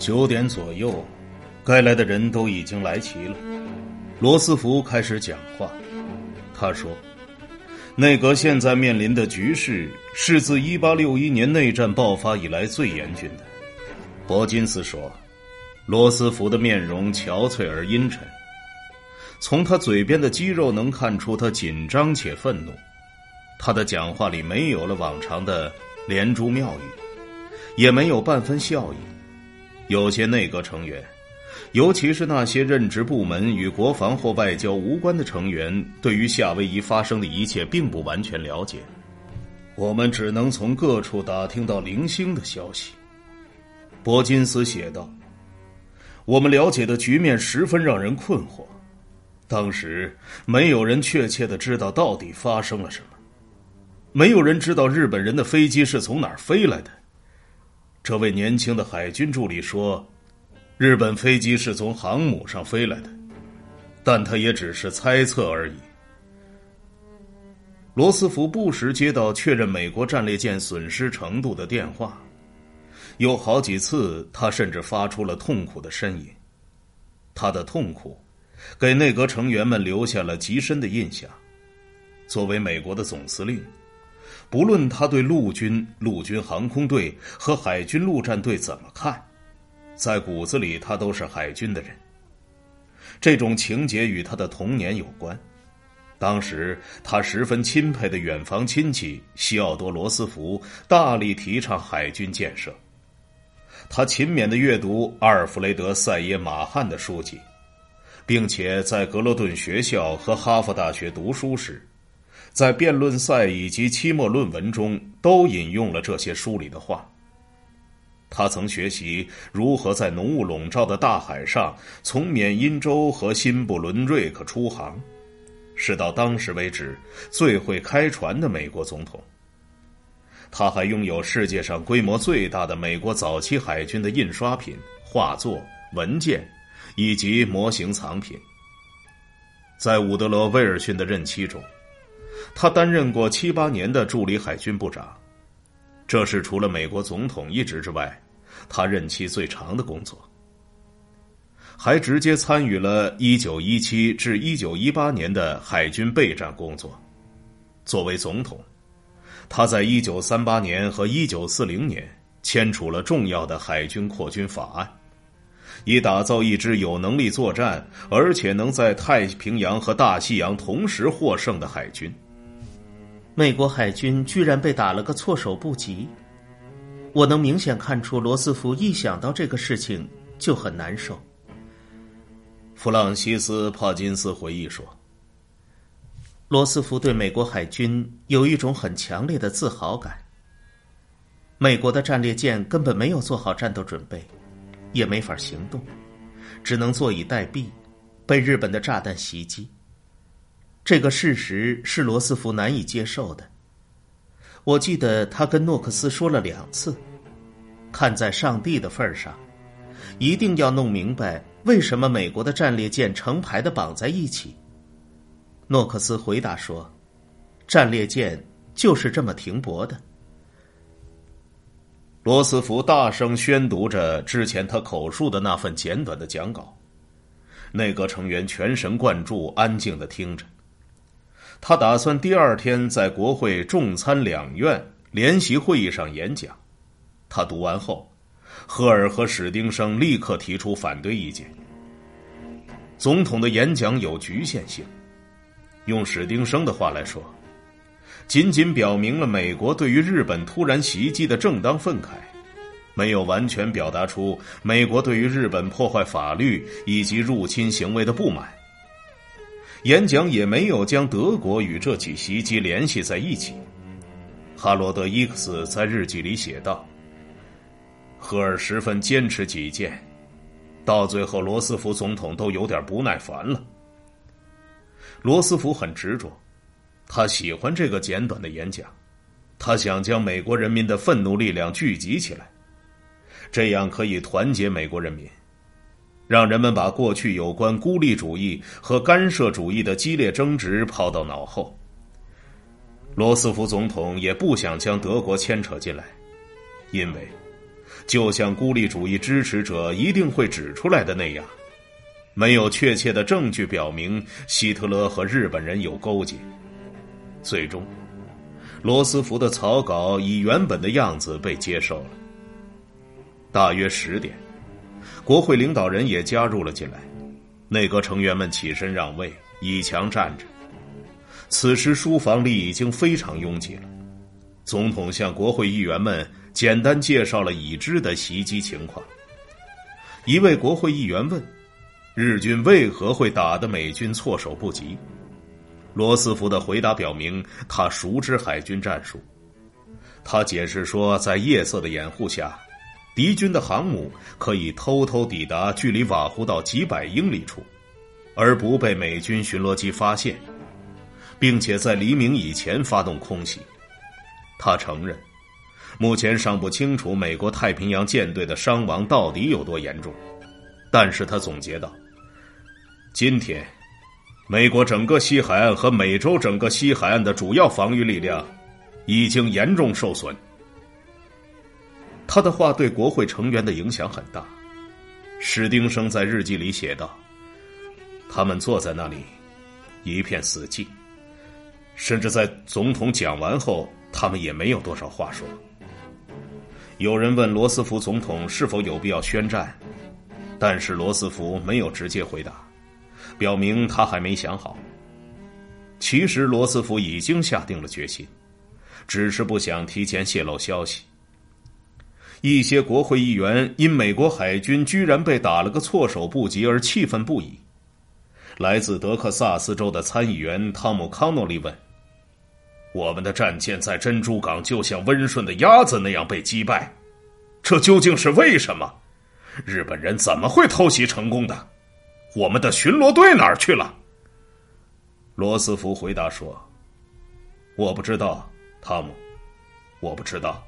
九点左右，该来的人都已经来齐了。罗斯福开始讲话，他说：“内阁现在面临的局势是自一八六一年内战爆发以来最严峻的。”伯金斯说：“罗斯福的面容憔悴而阴沉，从他嘴边的肌肉能看出他紧张且愤怒。他的讲话里没有了往常的连珠妙语，也没有半分笑意。”有些内阁成员，尤其是那些任职部门与国防或外交无关的成员，对于夏威夷发生的一切并不完全了解。我们只能从各处打听到零星的消息。伯金斯写道：“我们了解的局面十分让人困惑。当时没有人确切的知道到底发生了什么，没有人知道日本人的飞机是从哪儿飞来的。”这位年轻的海军助理说：“日本飞机是从航母上飞来的，但他也只是猜测而已。”罗斯福不时接到确认美国战列舰损失程度的电话，有好几次他甚至发出了痛苦的呻吟。他的痛苦给内阁成员们留下了极深的印象。作为美国的总司令。不论他对陆军、陆军航空队和海军陆战队怎么看，在骨子里他都是海军的人。这种情节与他的童年有关。当时他十分钦佩的远房亲戚西奥多·罗斯福大力提倡海军建设。他勤勉的阅读阿尔弗雷德·塞耶·马汉的书籍，并且在格罗顿学校和哈佛大学读书时。在辩论赛以及期末论文中，都引用了这些书里的话。他曾学习如何在浓雾笼罩的大海上从缅因州和新布伦瑞克出航，是到当时为止最会开船的美国总统。他还拥有世界上规模最大的美国早期海军的印刷品、画作、文件以及模型藏品。在伍德罗·威尔逊的任期中。他担任过七八年的助理海军部长，这是除了美国总统一职之外，他任期最长的工作。还直接参与了1917至1918年的海军备战工作。作为总统，他在1938年和1940年签署了重要的海军扩军法案，以打造一支有能力作战，而且能在太平洋和大西洋同时获胜的海军。美国海军居然被打了个措手不及，我能明显看出罗斯福一想到这个事情就很难受。弗朗西斯·帕金斯回忆说：“罗斯福对美国海军有一种很强烈的自豪感。美国的战列舰根本没有做好战斗准备，也没法行动，只能坐以待毙，被日本的炸弹袭击。”这个事实是罗斯福难以接受的。我记得他跟诺克斯说了两次：“看在上帝的份上，一定要弄明白为什么美国的战列舰成排的绑在一起。”诺克斯回答说：“战列舰就是这么停泊的。”罗斯福大声宣读着之前他口述的那份简短的讲稿，内阁成员全神贯注，安静的听着。他打算第二天在国会众参两院联席会议上演讲。他读完后，赫尔和史丁生立刻提出反对意见。总统的演讲有局限性，用史丁生的话来说，仅仅表明了美国对于日本突然袭击的正当愤慨，没有完全表达出美国对于日本破坏法律以及入侵行为的不满。演讲也没有将德国与这起袭击联系在一起。哈罗德·伊克斯在日记里写道：“赫尔十分坚持己见，到最后罗斯福总统都有点不耐烦了。”罗斯福很执着，他喜欢这个简短的演讲，他想将美国人民的愤怒力量聚集起来，这样可以团结美国人民。让人们把过去有关孤立主义和干涉主义的激烈争执抛到脑后。罗斯福总统也不想将德国牵扯进来，因为，就像孤立主义支持者一定会指出来的那样，没有确切的证据表明希特勒和日本人有勾结。最终，罗斯福的草稿以原本的样子被接受了。大约十点，国会领导人也加入了进来，内阁成员们起身让位，倚墙站着。此时书房里已经非常拥挤了。总统向国会议员们。简单介绍了已知的袭击情况。一位国会议员问：“日军为何会打得美军措手不及？”罗斯福的回答表明他熟知海军战术。他解释说，在夜色的掩护下，敌军的航母可以偷偷抵达距离瓦胡岛几百英里处，而不被美军巡逻机发现，并且在黎明以前发动空袭。他承认。目前尚不清楚美国太平洋舰队的伤亡到底有多严重，但是他总结道：“今天，美国整个西海岸和美洲整个西海岸的主要防御力量已经严重受损。”他的话对国会成员的影响很大。史丁生在日记里写道：“他们坐在那里，一片死寂，甚至在总统讲完后，他们也没有多少话说。”有人问罗斯福总统是否有必要宣战，但是罗斯福没有直接回答，表明他还没想好。其实罗斯福已经下定了决心，只是不想提前泄露消息。一些国会议员因美国海军居然被打了个措手不及而气愤不已。来自德克萨斯州的参议员汤姆·康诺利问。我们的战舰在珍珠港就像温顺的鸭子那样被击败，这究竟是为什么？日本人怎么会偷袭成功的？我们的巡逻队哪儿去了？罗斯福回答说：“我不知道，汤姆，我不知道。”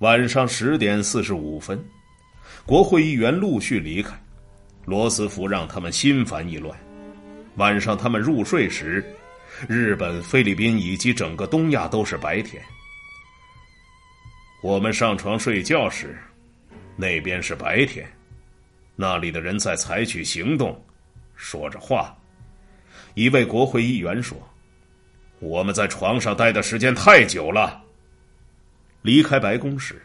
晚上十点四十五分，国会议员陆续离开，罗斯福让他们心烦意乱。晚上他们入睡时。日本、菲律宾以及整个东亚都是白天。我们上床睡觉时，那边是白天，那里的人在采取行动，说着话。一位国会议员说：“我们在床上待的时间太久了。”离开白宫时，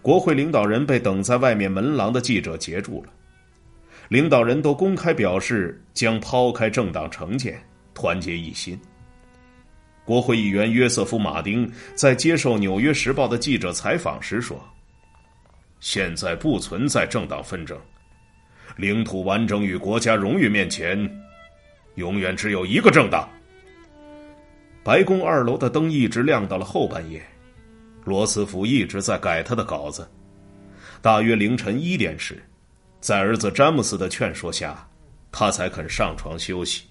国会领导人被等在外面门廊的记者截住了。领导人都公开表示将抛开政党成见。团结一心。国会议员约瑟夫·马丁在接受《纽约时报》的记者采访时说：“现在不存在政党纷争，领土完整与国家荣誉面前，永远只有一个政党。”白宫二楼的灯一直亮到了后半夜，罗斯福一直在改他的稿子。大约凌晨一点时，在儿子詹姆斯的劝说下，他才肯上床休息。